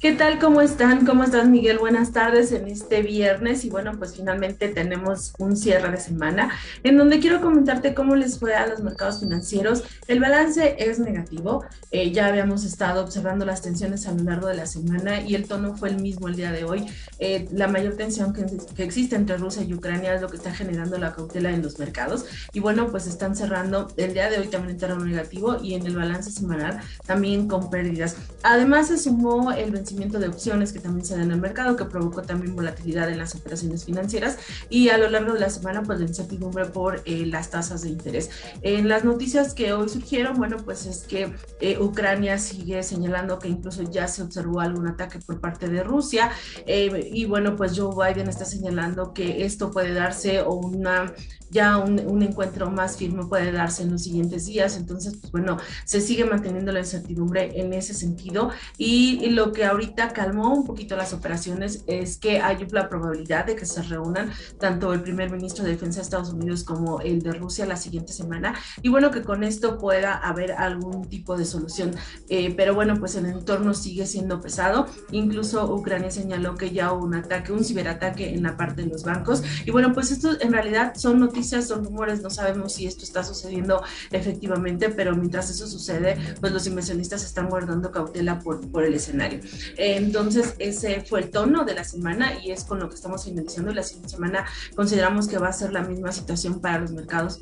¿Qué tal? ¿Cómo están? ¿Cómo estás, Miguel? Buenas tardes en este viernes. Y bueno, pues finalmente tenemos un cierre de semana en donde quiero comentarte cómo les fue a los mercados financieros. El balance es negativo. Eh, ya habíamos estado observando las tensiones a lo largo de la semana y el tono fue el mismo el día de hoy. Eh, la mayor tensión que, que, existe entre Rusia y Ucrania es lo que está generando la cautela en los mercados. Y bueno, pues están cerrando el día de hoy también en terreno negativo y en el balance semanal también con pérdidas. Además, se sumó el vencimiento de opciones que también se da en el mercado, que provocó también volatilidad en las operaciones financieras y a lo largo de la semana, pues la incertidumbre por eh, las tasas de interés. En las noticias que hoy surgieron, bueno, pues es que eh, Ucrania sigue señalando que incluso ya se observó algún ataque por parte de Rusia eh, y bueno, pues Joe Biden está señalando que esto puede darse o una ya un, un, encuentro más firme puede darse en los siguientes días. Entonces, pues bueno, se sigue manteniendo la incertidumbre en ese sentido. Y, y, lo que ahorita calmó un poquito las operaciones es que hay la probabilidad de que se reúnan tanto el primer ministro de Defensa de Estados Unidos como el de Rusia la siguiente semana. Y bueno, que con esto pueda haber algún tipo de solución. Eh, pero bueno, pues el entorno sigue siendo pesado. Incluso Ucrania señaló que ya hubo un ataque, un ciberataque en la parte de los bancos. Y bueno, pues esto en realidad son noticias son rumores, no sabemos si esto está sucediendo efectivamente, pero mientras eso sucede, pues los inversionistas están guardando cautela por, por el escenario. Entonces, ese fue el tono de la semana y es con lo que estamos finalizando. La siguiente semana consideramos que va a ser la misma situación para los mercados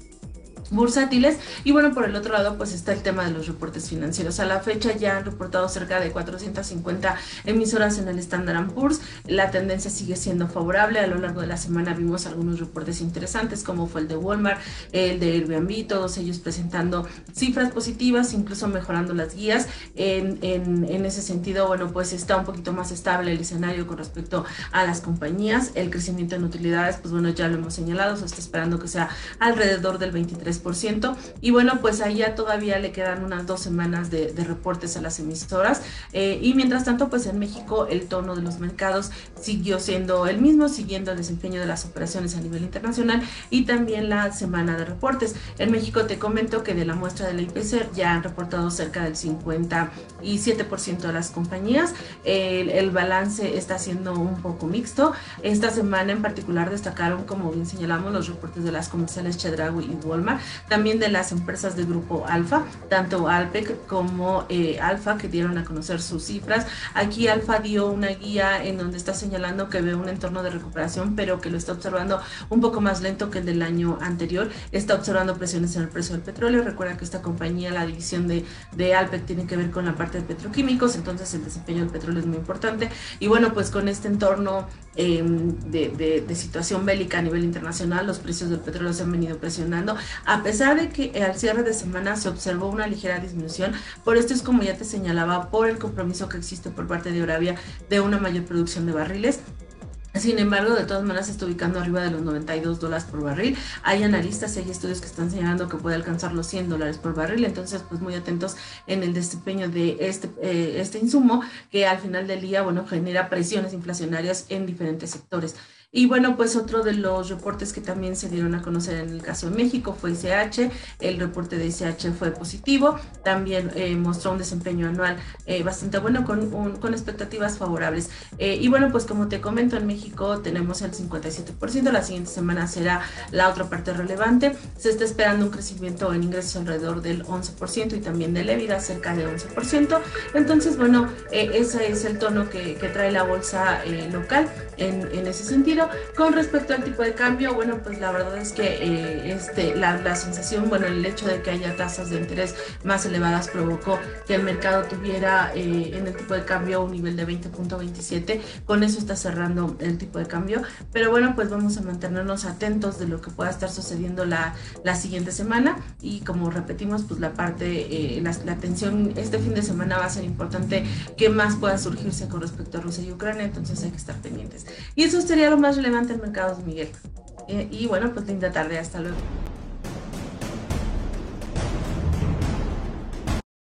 bursátiles. Y bueno, por el otro lado, pues está el tema de los reportes financieros. A la fecha ya han reportado cerca de 450 emisoras en el Standard Poor's. La tendencia sigue siendo favorable. A lo largo de la semana vimos algunos reportes interesantes, como fue el de Walmart, el de Airbnb, todos ellos presentando cifras positivas, incluso mejorando las guías. En, en, en ese sentido, bueno, pues está un poquito más estable el escenario con respecto a las compañías. El crecimiento en utilidades, pues bueno, ya lo hemos señalado, se está esperando que sea alrededor del 23 y bueno, pues ahí ya todavía le quedan unas dos semanas de, reportes a las emisoras. Eh, y mientras tanto, pues en México el tono de los mercados siguió siendo el mismo, siguiendo el desempeño de las operaciones a nivel internacional y también la semana de reportes. En México te comento que de la muestra de la IPC ya han reportado cerca del 57% de las compañías. El, el balance está siendo un poco mixto. Esta semana en particular destacaron, como bien señalamos, los reportes de las comerciales Chedraui y Walmart también de las empresas del grupo Alfa, tanto Alpec como eh, Alfa, que dieron a conocer sus cifras. Aquí Alfa dio una guía en donde está señalando que ve un entorno de recuperación, pero que lo está observando un poco más lento que el del año anterior. Está observando presiones en el precio del petróleo. Recuerda que esta compañía, la división de, de Alpec, tiene que ver con la parte de petroquímicos, entonces el desempeño del petróleo es muy importante. Y bueno, pues con este entorno eh, de, de, de situación bélica a nivel internacional, los precios del petróleo se han venido presionando. A pesar de que al cierre de semana se observó una ligera disminución, por esto es como ya te señalaba, por el compromiso que existe por parte de Arabia de una mayor producción de barriles. Sin embargo, de todas maneras está ubicando arriba de los 92 dólares por barril. Hay analistas y hay estudios que están señalando que puede alcanzar los 100 dólares por barril. Entonces, pues muy atentos en el desempeño de este, eh, este insumo que al final del día, bueno, genera presiones inflacionarias en diferentes sectores. Y bueno, pues otro de los reportes que también se dieron a conocer en el caso de México fue ICH. El reporte de ICH fue positivo. También eh, mostró un desempeño anual eh, bastante bueno con, con expectativas favorables. Eh, y bueno, pues como te comento, en México tenemos el 57%. La siguiente semana será la otra parte relevante. Se está esperando un crecimiento en ingresos alrededor del 11% y también de EBITDA cerca de 11%. Entonces, bueno, ese es el tono que, que trae la bolsa local en, en ese sentido. Con respecto al tipo de cambio, bueno, pues la verdad es que eh, este, la, la, sensación, bueno, el hecho de que haya tasas de interés más elevadas provocó que el mercado tuviera eh, en el tipo de cambio un nivel de 20.27. Con eso está cerrando el tipo de cambio. Pero bueno, pues vamos a mantenernos atentos de lo que pueda estar sucediendo la, la siguiente semana. Y como repetimos, pues la parte, eh, la, la tensión este fin de semana va a ser importante que más pueda surgirse con respecto a Rusia y Ucrania. Entonces hay que estar pendientes. Y eso sería lo más relevante en mercados, Miguel. Eh, y bueno, pues linda tarde, hasta luego.